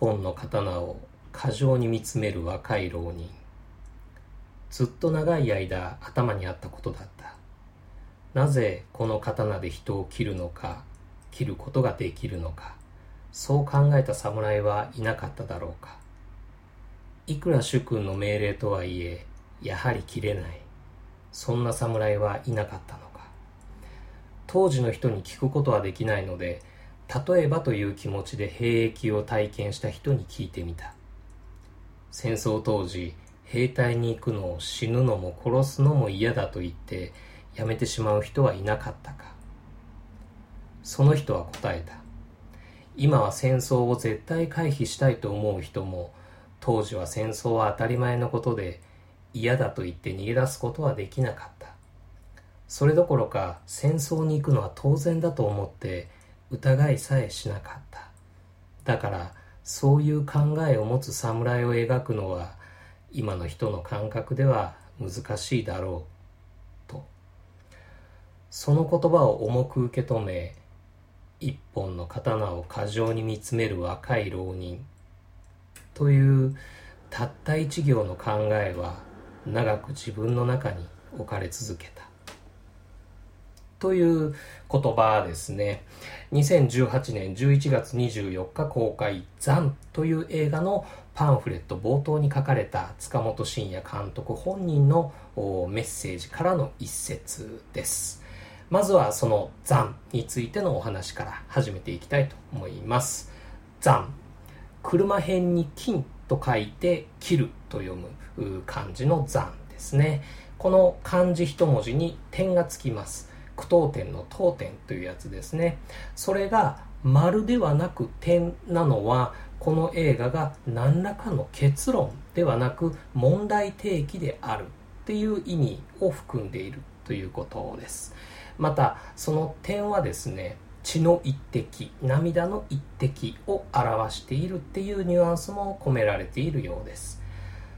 本の刀を過剰に見つめる若い浪人。ずっと長い間頭にあったことだった。なぜこの刀で人を切るのか切ることができるのか。そう考えた侍はいなかっただろうか。いくら主君の命令とはいえやはり切れない。そんな侍はいなかったのか。当時の人に聞くことはできないので例えばという気持ちで兵役を体験した人に聞いてみた。戦争当時兵隊に行くのを死ぬのも殺すのも嫌だと言ってやめてしまう人はいなかったか。その人は答えた。今は戦争を絶対回避したいと思う人も当時は戦争は当たり前のことで嫌だと言って逃げ出すことはできなかった。それどころか戦争に行くのは当然だと思って疑いさえしなかった。だからそういう考えを持つ侍を描くのは今の人の感覚では難しいだろうと。その言葉を重く受け止め一本の刀を過剰に見つめる若い浪人。というたった一行の考えは長く自分の中に置かれ続けた。という言葉ですね。2018年11月24日公開、ザンという映画のパンフレット冒頭に書かれた塚本慎也監督本人のメッセージからの一節です。まずはそのザンについてのお話から始めていきたいと思います。ザン。車辺に金と書いて切ると読む漢字のザンですね。この漢字一文字に点がつきます。句読点の当点というやつですね。それが丸ではなく点なのはこの映画が何らかの結論ではなく問題提起である。っていう意味を含んでいるということです。またその点はですね血の一滴涙の一滴を表しているっていうニュアンスも込められているようです。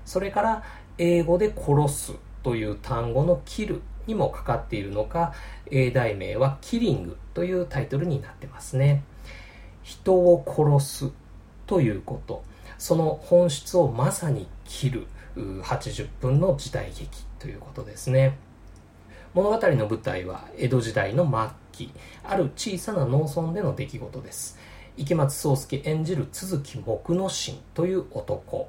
それから英語で殺すという単語の切るにもかかっているのか、題名はキリングというタイトルになってますね。人を殺すということ、その本質をまさに切る80分の時代劇ということですね。物語の舞台は江戸時代の末期、ある小さな農村での出来事です。池松壮亮演じる都築木之進という男、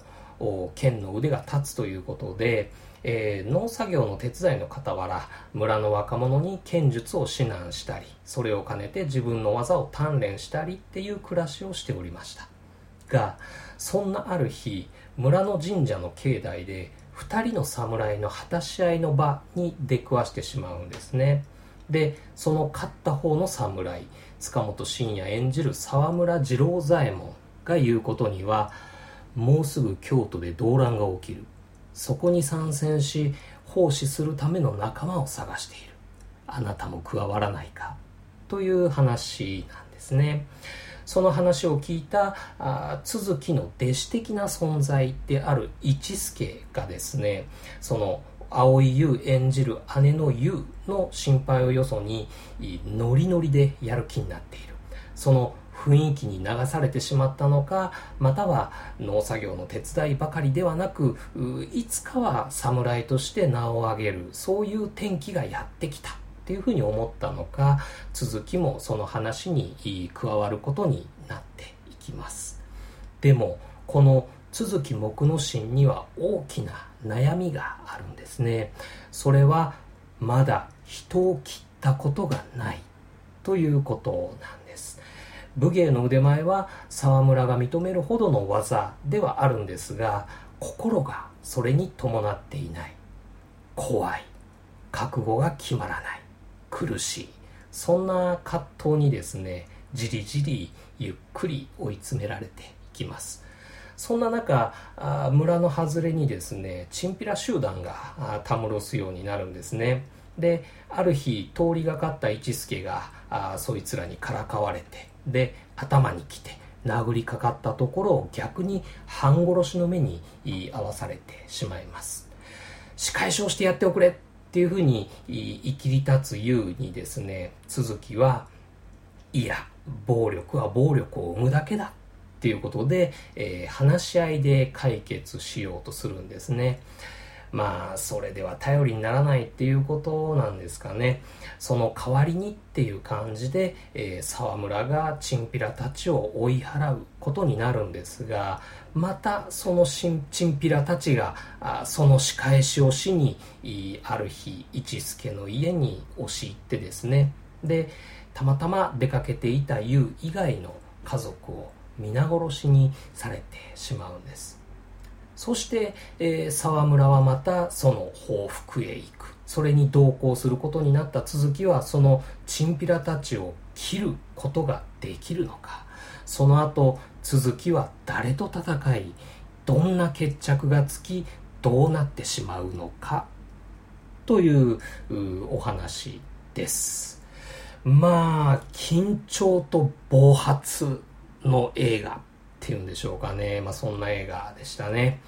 剣の腕が立つということで、えー、農作業の手伝いの傍ら村の若者に剣術を指南したりそれを兼ねて自分の技を鍛錬したりっていう暮らしをしておりました。がそんなある日村の神社の境内で2人の侍の果たし合いの場に出くわしてしまうんですね。でその勝った方の侍塚本慎也演じる沢村次郎左衛門が言うことにはもうすぐ京都で動乱が起きる。そこに参戦し奉仕するための仲間を探している。あなたも加わらないか。という話なんですね。その話を聞いたあ都築の弟子的な存在である一助がですねその蒼井優演じる姉の優の心配をよそにノリノリでやる気になっている。その雰囲気に流されてしまったのかまたは農作業の手伝いばかりではなくいつかは侍として名を上げるそういう転機がやってきたっていうふうに思ったのか続きもその話に加わることになっていきます。でもこの都築木之進には大きな悩みがあるんですね。それはまだ人を切ったことがないということなんです。武芸の腕前は沢村が認めるほどの技ではあるんですが心がそれに伴っていない。怖い。覚悟が決まらない。苦しい。そんな葛藤にですねじりじりゆっくり追い詰められていきます。そんな中村の外れにですねチンピラ集団がたむろすようになるんですね。である日通りがかった一助があそいつらにからかわれてで頭に来て殴りかかったところを逆に半殺しの目に合わされてしまいます仕返しをしてやっておくれっていうふうにいきり立つ優にですね続きはいや暴力は暴力を生むだけだっっていうことで、えー、話し合いで解決しようとするんですね。まあ、それでは頼りにならないっていうことなんですかね。その代わりにっていう感じで、えー、沢村がチンピラたちを追い払うことになるんですが、またそのチンピラたちが、あその仕返しをしに、ある日、一助の家に押し入ってですね、で、たまたま出かけていた優以外の家族を皆殺しにされてしまうんです。そして、えー、沢村はまたその報復へ行く。それに同行することになった続きは、そのチンピラたちを切ることができるのか。その後、続きは誰と戦い、どんな決着がつき、どうなってしまうのか。というお話です。まあ、緊張と暴発の映画ていうんでしょうかね。まあそんな映画でしたね。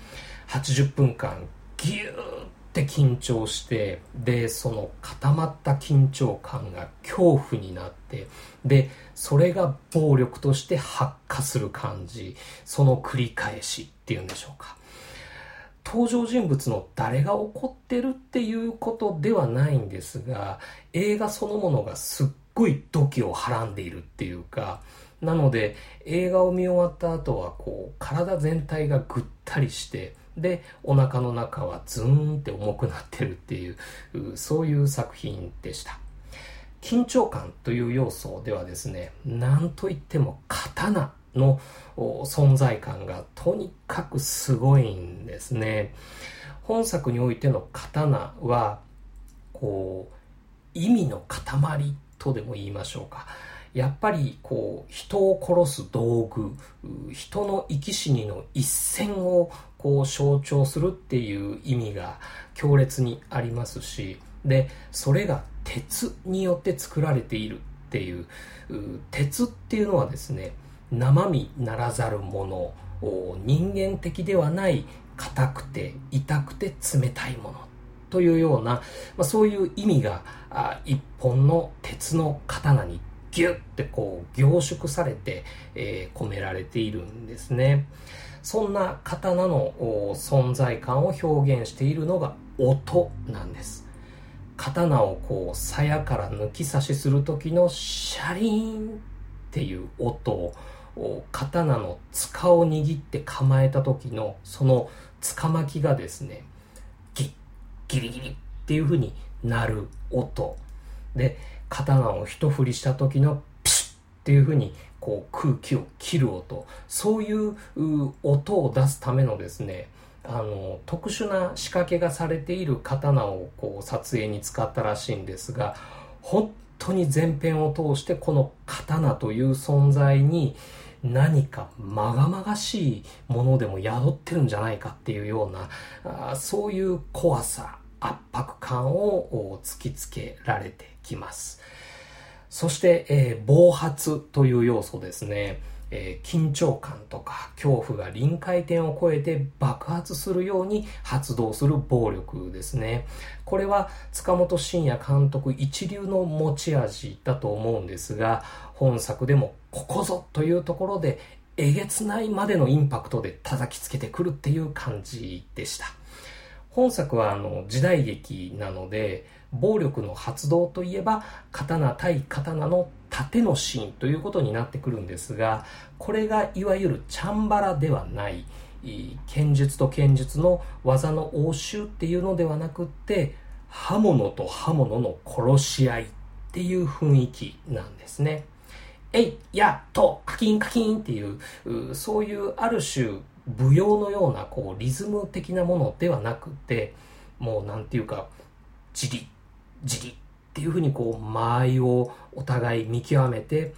80分間ギューって緊張して、で、その固まった緊張感が恐怖になって、で、それが暴力として発火する感じ、その繰り返しっていうんでしょうか。登場人物の誰が怒ってるっていうことではないんですが、映画そのものがすっごい土器をはらんでいるっていうか、なので映画を見終わった後はこう体全体がぐったりしてでお腹の中はズーンって重くなってるっていうそういう作品でした。緊張感という要素ではですね何といっても刀の存在感がとにかくすごいんですね。本作においての刀はこう意味の塊とでも言いましょうか。やっぱりこう人を殺す道具人の生き死にの一線をこう象徴するっていう意味が強烈にありますしでそれが鉄によって作られているっていう鉄っていうのはですね生身ならざるもの人間的ではない硬くて痛くて冷たいものというような、まあ、そういう意味が一本の鉄の刀にギュッてこう凝縮されて、えー、込められているんですね。そんな刀の存在感を表現しているのが音なんです。刀をこう鞘から抜き差しする時のシャリーンっていう音を刀の塚を握って構えた時のその塚巻きがですねギッギリギリっていう風になる音で刀を一振りした時のピシッっていう風にこう空気を切る音。そういう音を出すためのですねあの特殊な仕掛けがされている刀をこう撮影に使ったらしいんですが本当に前編を通してこの刀という存在に何かまがまがしいものでも宿ってるんじゃないかっていうようなあそういう怖さ圧迫感を突きつけられてきます。そして、えー、暴発という要素ですね。えー、緊張感とか恐怖が臨界点を超えて爆発するように発動する暴力ですね。これは塚本慎也監督一流の持ち味だと思うんですが、本作でもここぞというところでえげつないまでのインパクトで叩きつけてくるっていう感じでした。本作はあの時代劇なので暴力の発動といえば刀対刀の盾のシーンということになってくるんですがこれがいわゆるチャンバラではない剣術と剣術の技の応酬っていうのではなくって刃物と刃物の殺し合いっていう雰囲気なんですね。えい、やっ、と、カキンカキンっていう、そういうある種舞踊のようなこうリズム的なものではなくてもうなんていうかじりじりっていうふうにこう間合いをお互い見極めて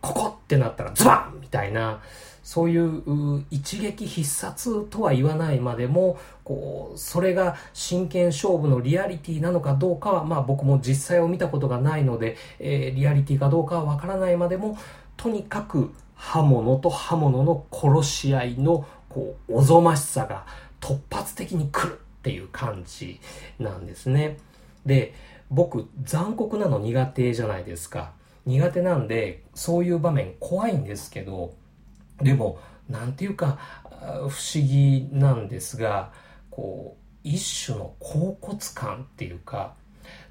ここってなったらズバンみたいなそういう一撃必殺とは言わないまでもこうそれが真剣勝負のリアリティなのかどうかは、まあ、僕も実際を見たことがないので、えー、リアリティかどうかはわからないまでもとにかく刃物と刃物の殺し合いのこうおぞましさが突発的に来るっていう感じなんですね。で、僕残酷なの苦手じゃないですか。苦手なんでそういう場面怖いんですけど、でも、なんていうか、不思議なんですが、こう、一種の恍惚感っていうか、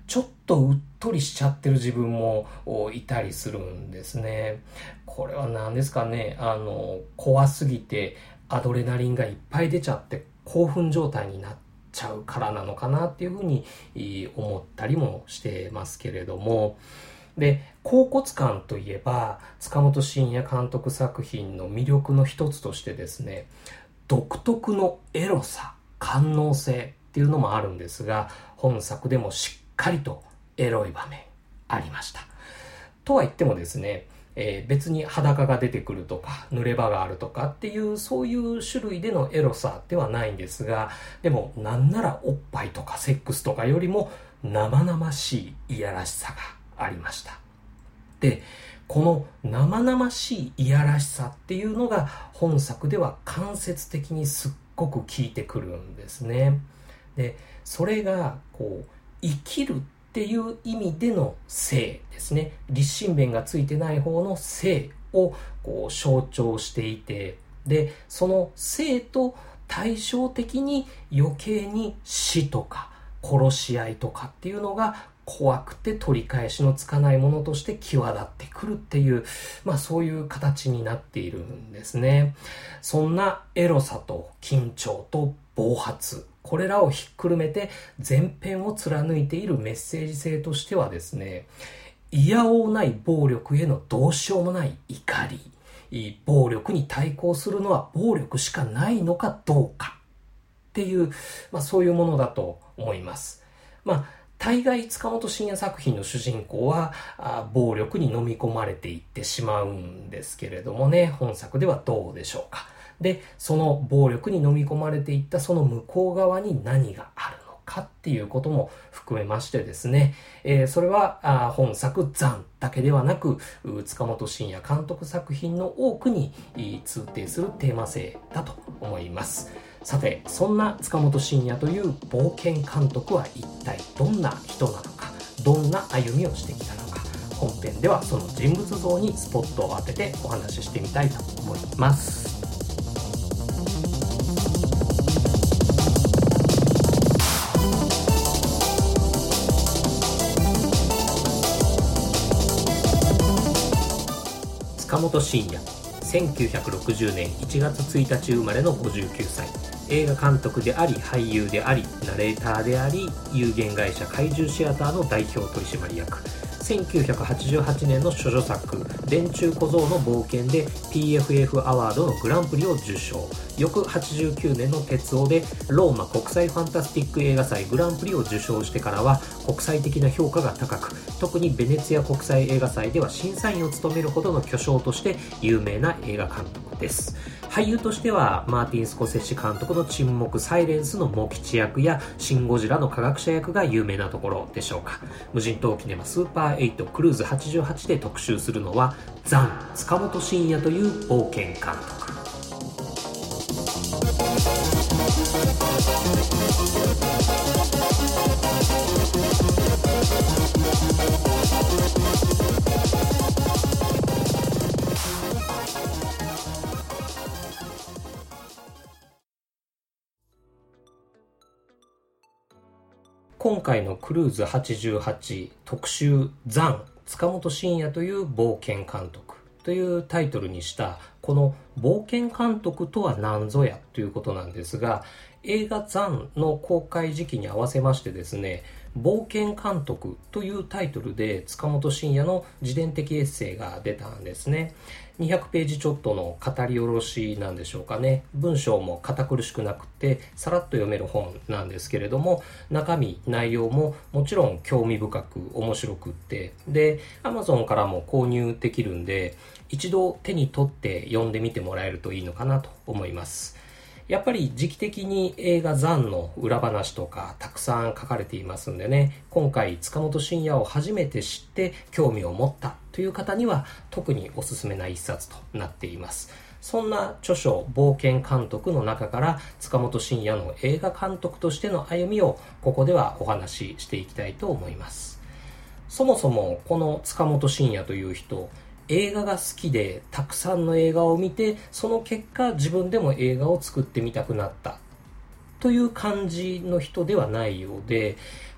ちょっとうっとりしちゃってる自分もいたりするんですね。これは何ですかね、あの、怖すぎてアドレナリンがいっぱい出ちゃって興奮状態になっちゃうからなのかなっていうふうに思ったりもしてますけれども、で、恍惚感といえば、塚本慎也監督作品の魅力の一つとしてですね、独特のエロさ、官能性っていうのもあるんですが、本作でもしっかりとエロい場面ありました。とは言ってもですね、えー、別に裸が出てくるとか、濡れ場があるとかっていう、そういう種類でのエロさではないんですが、でも、なんならおっぱいとかセックスとかよりも生々しいいやらしさがありました。で、この生々しいいやらしさっていうのが本作では間接的にすっごく効いてくるんですね。で、それが、こう、生きるっていう意味での性ですね。立身弁がついてない方の性をこう象徴していて、で、その性と対照的に余計に死とか殺し合いとかっていうのが怖くて取り返しのつかないものとして際立ってくるっていう、まあそういう形になっているんですね。そんなエロさと緊張と暴発、これらをひっくるめて前編を貫いているメッセージ性としてはですね、いやおうない暴力へのどうしようもない怒り、暴力に対抗するのは暴力しかないのかどうかっていう、まあそういうものだと思います。まあ大概塚本慎也作品の主人公は暴力に飲み込まれていってしまうんですけれどもね、本作ではどうでしょうか。で、その暴力に飲み込まれていったその向こう側に何があるのかっていうことも含めましてですね、えー、それはあ本作残だけではなく、塚本慎也監督作品の多くに通底するテーマ性だと思います。さて、そんな塚本慎也という冒険監督は一体どんな人なのか、どんな歩みをしてきたのか、本編ではその人物像にスポットを当ててお話ししてみたいと思います。塚本慎也。1960年1月1日生まれの59歳。映画監督であり俳優でありナレーターであり有限会社怪獣シアターの代表取締役。1988年の処女作「電柱小僧の冒険」で PFF アワードのグランプリを受賞。翌89年の鉄オでローマ国際ファンタスティック映画祭グランプリを受賞してからは国際的な評価が高く特にベネツィア国際映画祭では審査員を務めるほどの巨匠として有名な映画監督。です。俳優としてはマーティン・スコセッシ監督の沈黙サイレンスのモキチ役やシン・ゴジラの科学者役が有名なところでしょうか。無人島キネマスーパー8クルーズ88で特集するのはザン塚本慎也という冒険監督。今回のクルーズ88特集ザン塚本慎也という冒険監督というタイトルにしたこの冒険監督とは何ぞやということなんですが映画ザンの公開時期に合わせましてですね冒険監督というタイトルで塚本慎也の自伝的エッセイが出たんですね。200ページちょっとの語り下ろしなんでしょうかね。文章も堅苦しくなくて、さらっと読める本なんですけれども、中身、内容ももちろん興味深く面白くって、で、Amazon からも購入できるんで、一度手に取って読んでみてもらえるといいのかなと思います。やっぱり時期的に映画ザンの裏話とかたくさん書かれていますんでね、今回塚本慎也を初めて知って興味を持ったという方には特におすすめな一冊となっています。そんな著書冒険監督の中から塚本慎也の映画監督としての歩みをここではお話ししていきたいと思います。そもそもこの塚本慎也という人、映画が好きでたくさんの映画を見てその結果自分でも映画を作ってみたくなった。という感じの人ではないようで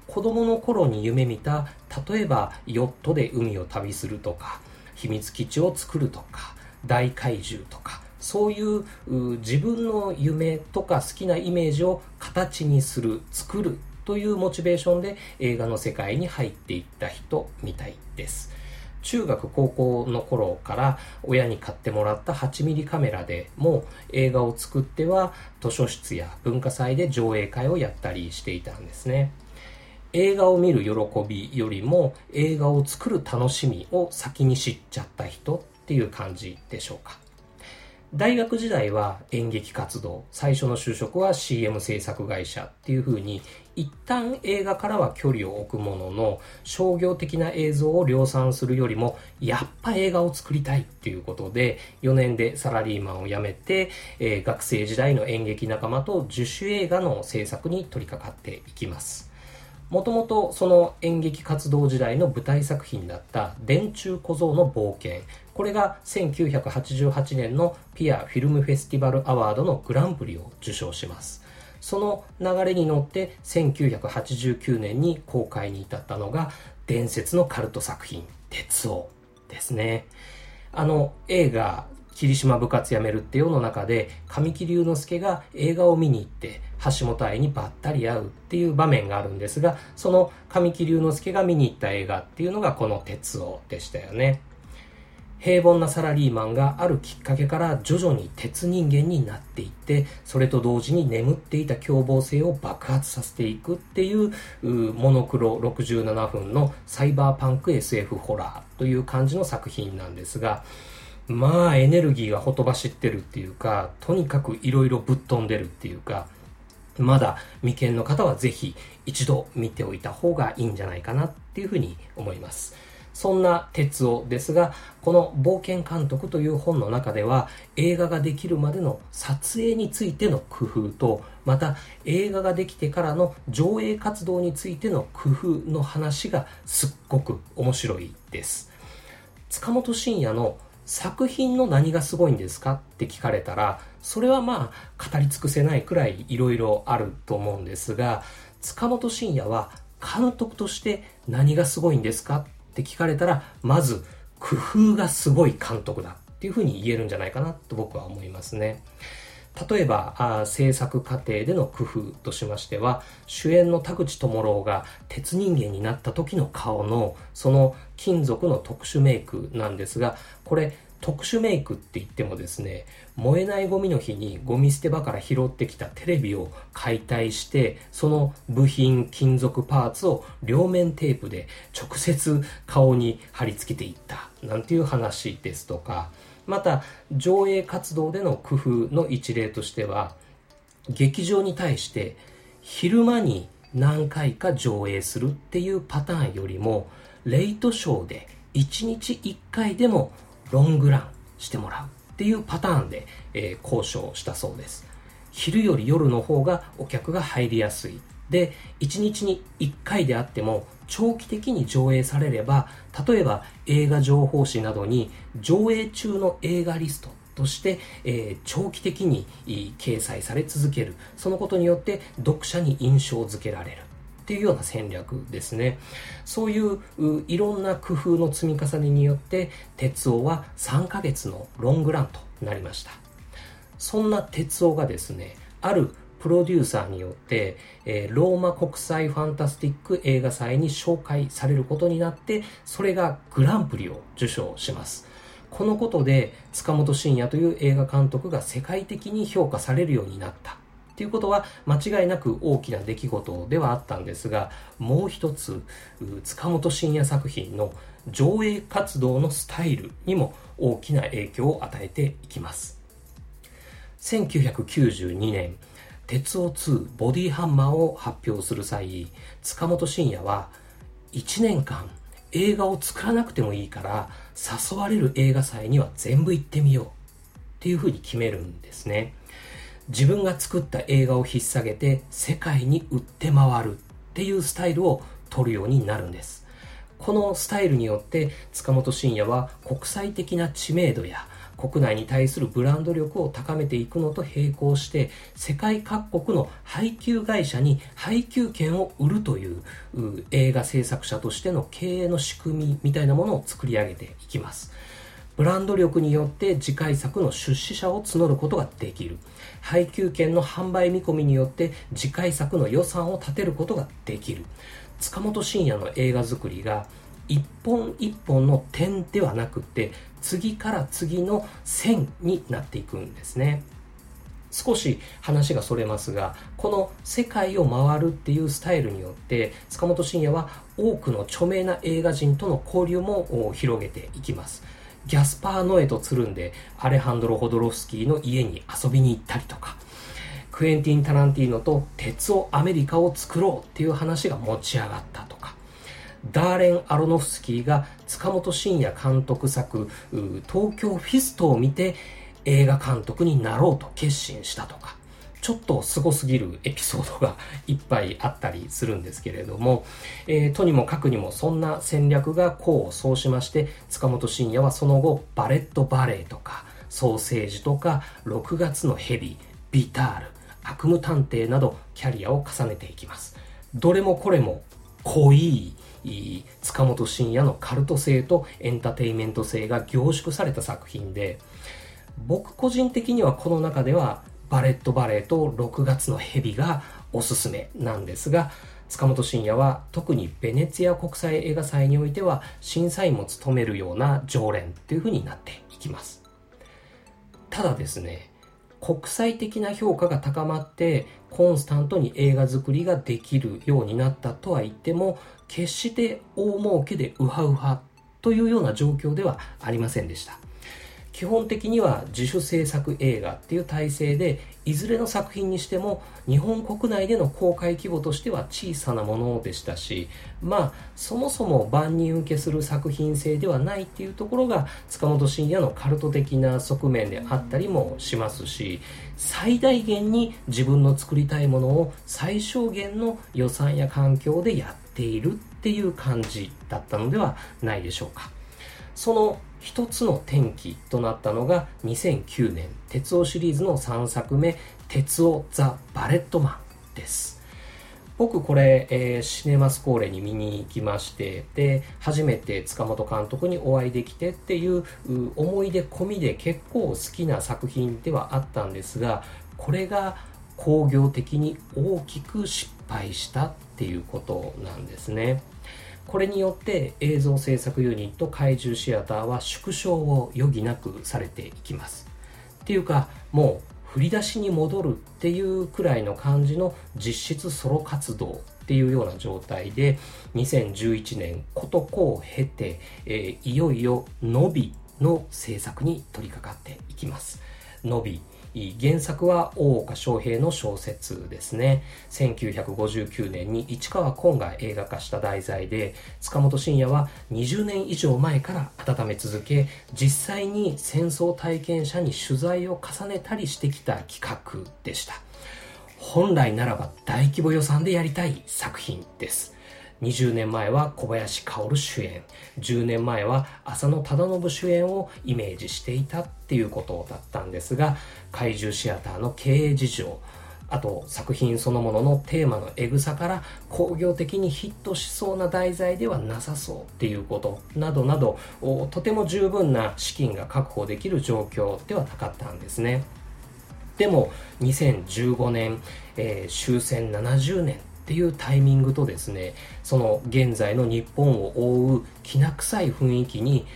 子供の頃に夢見た例えばヨットで海を旅するとか秘密基地を作るとか大怪獣とかそういう自分の夢とか好きなイメージを形にする作るというモチベーションで映画の世界に入っていった人みたいです。中学高校の頃から親に買ってもらった8ミリカメラでも映画を作っては図書室や文化祭で上映会をやったりしていたんですね。映画を見る喜びよりも映画を作る楽しみを先に知っちゃった人っていう感じでしょうか。大学時代は演劇活動最初の就職は CM 制作会社っていう風に一旦映画からは距離を置くものの商業的な映像を量産するよりもやっぱ映画を作りたいっていうことで4年でサラリーマンを辞めて、えー、学生時代の演劇仲間と自主映画の制作に取り掛かっていきますもともとその演劇活動時代の舞台作品だった電柱小僧の冒険。これが1988年のピアフィルムフェスティバルアワードのグランプリを受賞します。その流れに乗って1989年に公開に至ったのが伝説のカルト作品、鉄王ですね。あの映画霧島部活やめるって世の中で神木隆之介が映画を見に行って橋本愛にばったり会うっていう場面があるんですがその神木隆之介が見に行った映画っていうのがこの「鉄王」でしたよね平凡なサラリーマンがあるきっかけから徐々に鉄人間になっていってそれと同時に眠っていた凶暴性を爆発させていくっていうモノクロ67分のサイバーパンク SF ホラーという感じの作品なんですがまあエネルギーがほとばしってるっていうか、とにかく色々ぶっ飛んでるっていうか、まだ未見の方はぜひ一度見ておいた方がいいんじゃないかなっていうふうに思います。そんな哲夫ですが、この冒険監督という本の中では映画ができるまでの撮影についての工夫と、また映画ができてからの上映活動についての工夫の話がすっごく面白いです。塚本慎也の作品の何がすごいんですかって聞かれたら、それはまあ語り尽くせないくらい色々あると思うんですが、塚本慎也は監督として何がすごいんですかって聞かれたら、まず工夫がすごい監督だっていうふうに言えるんじゃないかなと僕は思いますね。例えばあ制作過程での工夫としましては主演の田口智郎が鉄人間になった時の顔のその金属の特殊メイクなんですがこれ特殊メイクって言ってもですね燃えないゴミの日にゴミ捨て場から拾ってきたテレビを解体してその部品金属パーツを両面テープで直接顔に貼り付けていったなんていう話ですとかまた上映活動での工夫の一例としては劇場に対して昼間に何回か上映するっていうパターンよりもレイトショーで1日1回でもロングランしてもらうっていうパターンで、えー、交渉したそうです。昼より夜の方がお客が入りやすい。で1日に1回であっても長期的に上映されれば例えば映画情報誌などに上映中の映画リストとして、えー、長期的に掲載され続ける。そのことによって読者に印象づけられる。っていうような戦略ですねそういういろんな工夫の積み重ねによって鉄夫は3ヶ月のロングランとなりましたそんな鉄夫がですねあるプロデューサーによって、えー、ローマ国際ファンタスティック映画祭に紹介されることになって、それがグランプリを受賞します。このことで、塚本慎也という映画監督が世界的に評価されるようになった。っていうことは間違いなく大きな出来事ではあったんですが、もう一つ、塚本慎也作品の上映活動のスタイルにも大きな影響を与えていきます。1992年、鉄オ2ボディハンマーを発表する際、塚本慎也は1年間映画を作らなくてもいいから誘われる映画祭には全部行ってみようっていうふうに決めるんですね。自分が作った映画を引っ提げて世界に売って回るっていうスタイルを取るようになるんです。このスタイルによって塚本慎也は国際的な知名度や国内に対するブランド力を高めていくのと並行して世界各国の配給会社に配給権を売るという映画制作者としての経営の仕組みみたいなものを作り上げていきますブランド力によって次回作の出資者を募ることができる配給権の販売見込みによって次回作の予算を立てることができる。塚本慎也の映画作りが一本一本の点ではなくて次から次の線になっていくんですね。少し話がそれますがこの世界を回るっていうスタイルによって塚本慎也は多くの著名な映画人との交流も広げていきます。ギャスパー・ノエとつるんでアレハンドロ・ホドロフスキーの家に遊びに行ったりとか。クエンティン・タランティーノと鉄男アメリカを作ろうっていう話が持ち上がったとか。ダーレン・アロノフスキーが塚本晋也監督作東京フィストを見て映画監督になろうと決心したとか。ちょっと凄すぎるエピソードがいっぱいあったりするんですけれども、えー、とにもかくにもそんな戦略が功を奏しまして塚本慎也はその後バレットバレーとかソーセージとか6月のヘビビタール悪夢探偵などキャリアを重ねていきます。どれもこれも濃い塚本慎也のカルト性とエンターテインメント性が凝縮された作品で僕個人的にはこの中ではバレットバレーと6月の蛇がおすすめなんですが塚本慎也は特にベネツィア国際映画祭においては審査員も務めるような常連っていう風になっていきます。ただですね国際的な評価が高まってコンスタントに映画作りができるようになったとは言っても決して大儲けでウハウハというような状況ではありませんでした。基本的には自主制作映画っていう体制でいずれの作品にしても日本国内での公開規模としては小さなものでしたしまあそもそも万人受けする作品性ではないっていうところが塚本慎也のカルト的な側面であったりもしますし最大限に自分の作りたいものを最小限の予算や環境でやっているっていう感じだったのではないでしょうか。その一つの転機となったのが2009年、鉄オシリーズの3作目、鉄オザ・バレットマンです。僕これ、えー、シネマスコーレに見に行きまして、で、初めて塚本監督にお会いできてっていう思い出込みで結構好きな作品ではあったんですが、これが工業的に大きく失敗したっていうことなんですね。これによって映像制作ユニット怪獣シアターは縮小を余儀なくされていきます。っていうかもう振り出しに戻るっていうくらいの感じの実質ソロ活動っていうような状態で2011年ことこを経て、えー、いよいよ「のび」の制作に取り掛かっていきます。のび原作は大岡翔平の小説ですね。1959年に市川崑が映画化した題材で、塚本慎也は20年以上前から温め続け、実際に戦争体験者に取材を重ねたりしてきた企画でした。本来ならば大規模予算でやりたい作品です。20年前は小林薫主演。10年前は浅野忠信主演をイメージしていたっていうことだったんですが怪獣シアターの経営事情あと作品そのもののテーマのエグさから工業的にヒットしそうな題材ではなさそうっていうことなどなどとても十分な資金が確保できる状況ではなかったんですね。でも2015年、えー、終戦70年っていうタイミングとですねその現在の日本を覆うきな臭い雰囲気に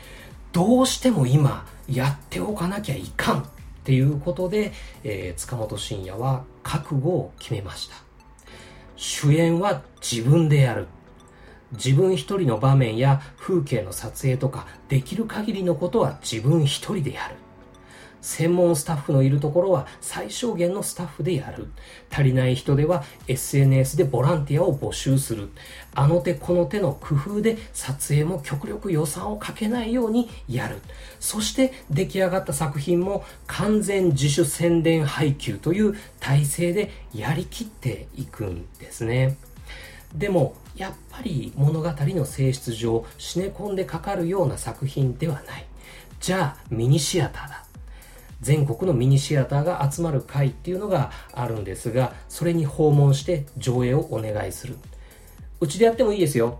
どうしても今やっておかなきゃいかんっていうことで、えー、塚本慎也は覚悟を決めました。主演は自分でやる。自分一人の場面や風景の撮影とかできる限りのことは自分一人でやる。専門スタッフのいるところは最小限のスタッフでやる。足りない人では SNS でボランティアを募集する。あの手この手の工夫で撮影も極力予算をかけないようにやる。そして出来上がった作品も完全自主宣伝配給という体制でやりきっていくんですね。でもやっぱり物語の性質上シネコンでかかるような作品ではないじゃあミニシアターだ全国のミニシアターが集まる会っていうのがあるんですがそれに訪問して上映をお願いする。うちでやってもいいですよ。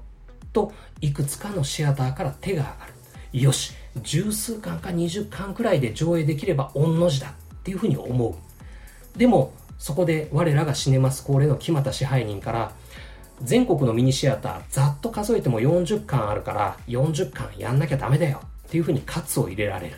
といくつかのシアターから手が上がる。よし十数巻か20巻くらいで上映できれば御の字だっていうふうに思う。でもそこで我らがシネマスコーレの木又支配人から全国のミニシアターざっと数えても40巻あるから40巻やんなきゃダメだよっていうふうに喝を入れられる。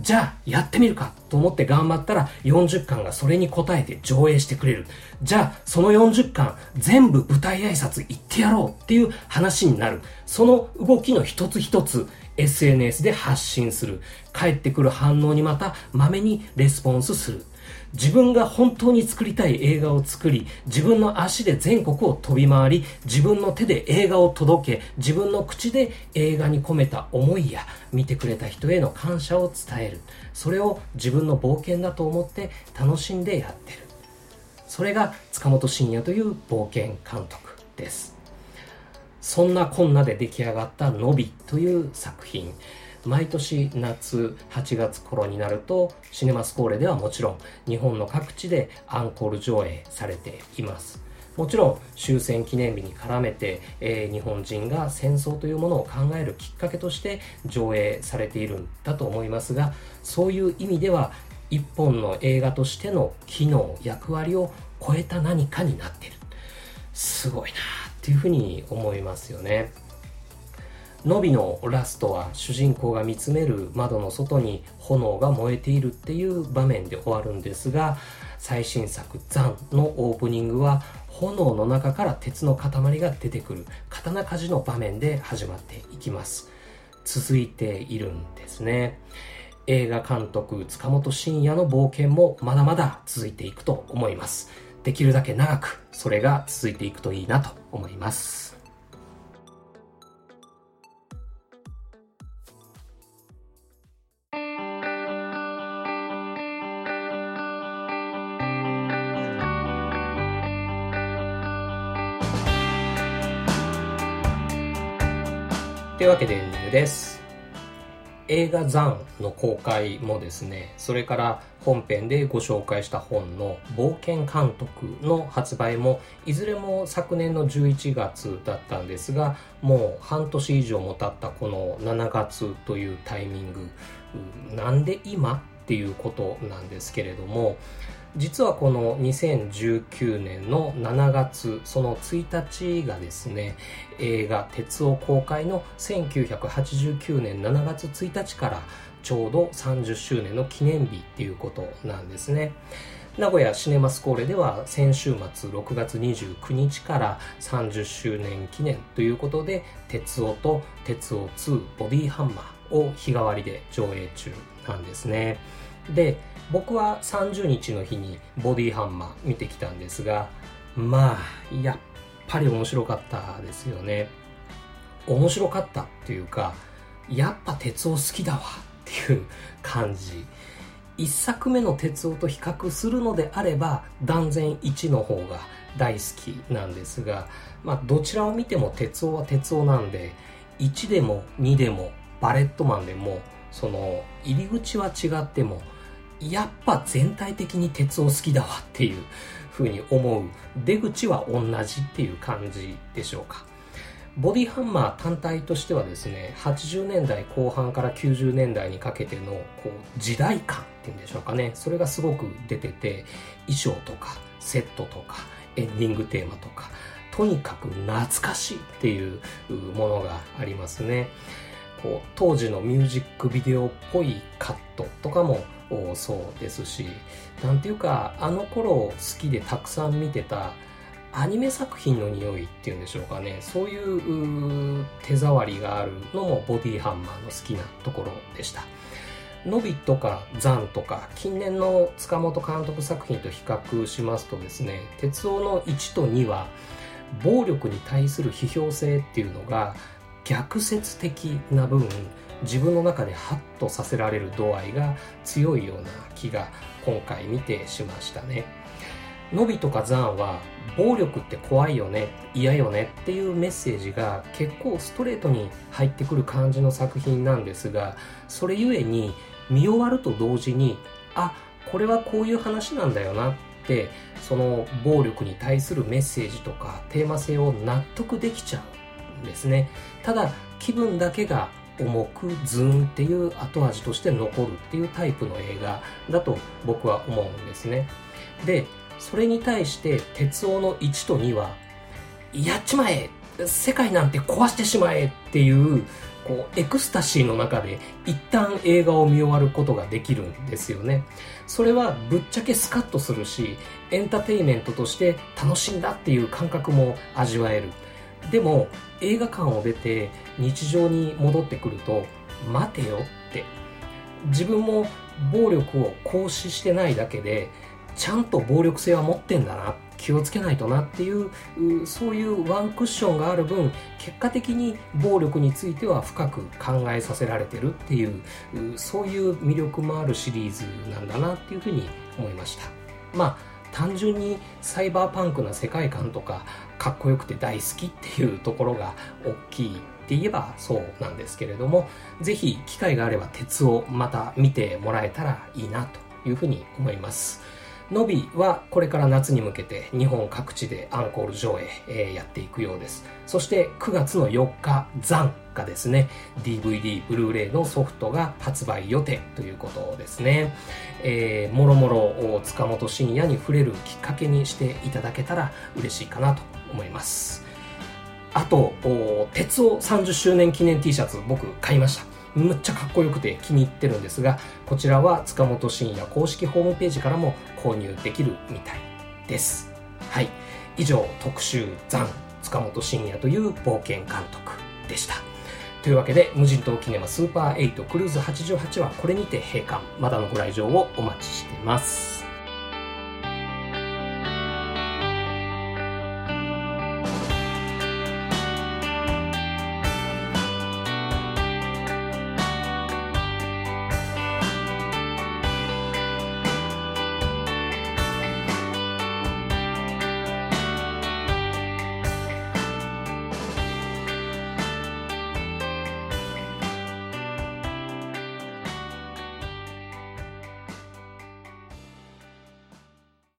じゃあやってみるかと思って頑張ったら40巻がそれに応えて上映してくれる。じゃあその40巻全部舞台挨拶行ってやろうっていう話になる。その動きの一つ一つ SNS で発信する。帰ってくる反応にまたまめにレスポンスする。自分が本当に作りたい映画を作り、自分の足で全国を飛び回り、自分の手で映画を届け、自分の口で映画に込めた思いや、見てくれた人への感謝を伝える。それを自分の冒険だと思って楽しんでやってる。それが塚本慎也という冒険監督です。そんなこんなで出来上がったのびという作品。毎年夏8月頃になるとシネマスコーレではもちろん日本の各地でアンコール上映されています。もちろん終戦記念日に絡めて、えー、日本人が戦争というものを考えるきっかけとして上映されているんだと思いますがそういう意味では一本の映画としての機能役割を超えた何かになってる。すごいなっていうふうに思いますよね。ノビのラストは主人公が見つめる窓の外に炎が燃えているっていう場面で終わるんですが最新作「ザン」のオープニングは炎の中から鉄の塊が出てくる刀鍛冶の場面で始まっていきます。続いているんですね。映画監督塚本慎也の冒険もまだまだ続いていくと思います。できるだけ長くそれが続いていくといいなと思います。というわけでエンディングです。映画ザンの公開もですね、それから本編でご紹介した本の冒険監督の発売も、いずれも昨年の11月だったんですが、もう半年以上も経ったこの7月というタイミング、なんで今っていうことなんですけれども、実はこの2019年の7月その1日がですね映画「鉄夫」公開の1989年7月1日からちょうど30周年の記念日っていうことなんですね。名古屋シネマスコーレでは先週末6月29日から30周年記念ということで「鉄夫」と「鉄夫2ボディハンマー」を日替わりで上映中なんですね。で僕は30日の日にボディハンマー見てきたんですがまあやっぱり面白かったですよね。面白かったっていうかやっぱ鉄夫好きだわっていう感じ。1作目の鉄夫と比較するのであれば断然1の方が大好きなんですが、まあ、どちらを見ても鉄夫は鉄夫なんで1でも2でもバレットマンでもその入り口は違ってもやっぱ全体的に鉄を好きだわっていうふうに思う出口は同じっていう感じでしょうか。ボディハンマー単体としてはですね80年代後半から90年代にかけてのこう時代感っていうんでしょうかね。それがすごく出てて衣装とかセットとかエンディングテーマとかとにかく懐かしいっていうものがありますね。こう当時のミュージックビデオっぽいカットとかもそうですしなんていうかあの頃好きでたくさん見てたアニメ作品の匂いっていうんでしょうかね。そういう手触りがあるのもボディハンマーの好きなところでした。ノビとかザンとか近年の塚本監督作品と比較しますとですね鉄夫の1と2は暴力に対する批評性っていうのが逆説的な部分自分の中でハッとさせられる度合いが強いような気が今回見てしましたね。のびとかザンは暴力って怖いよね嫌よねっていうメッセージが結構ストレートに入ってくる感じの作品なんですがそれゆえに見終わると同時にあこれはこういう話なんだよなってその暴力に対するメッセージとかテーマ性を納得できちゃうんですね。ただ気分だけが重くズーンっていう後味として残るっていうタイプの映画だと僕は思うんですね。でそれに対して鉄男の1と2はやっちまえ世界なんて壊してしまえっていうこうエクスタシーの中で一旦映画を見終わることができるんですよね。それはぶっちゃけスカッとするしエンターテイメントとして楽しんだっていう感覚も味わえる。でも映画館を出て日常に戻ってくると待てよって。自分も暴力を行使してないだけでちゃんと暴力性は持ってんだな気をつけないとなっていうそういうワンクッションがある分結果的に暴力については深く考えさせられてるっていうそういう魅力もあるシリーズなんだなっていうふうに思いました。まあ単純にサイバーパンクな世界観とかかっこよくて大好きっていうところが大きいって言えばそうなんですけれどもぜひ機会があれば鉄をまた見てもらえたらいいなというふうに思いますのびはこれから夏に向けて日本各地でアンコール上映、えー、やっていくようです。そして9月の4日、ザンがですね、DVD、ブルーレイのソフトが発売予定ということですね。えー、もろもろ塚本慎也に触れるきっかけにしていただけたら嬉しいかなと思います。あと、鉄を30周年記念 T シャツ僕買いました。むっちゃかっこよくて気に入ってるんですが、こちらは塚本慎也公式ホームページからも購入できるみたいです。はい。以上、特集ザン塚本慎也という冒険監督でした。というわけで、無人島キネマスーパー8クルーズ88はこれにて閉館。まだのご来場をお待ちしてます。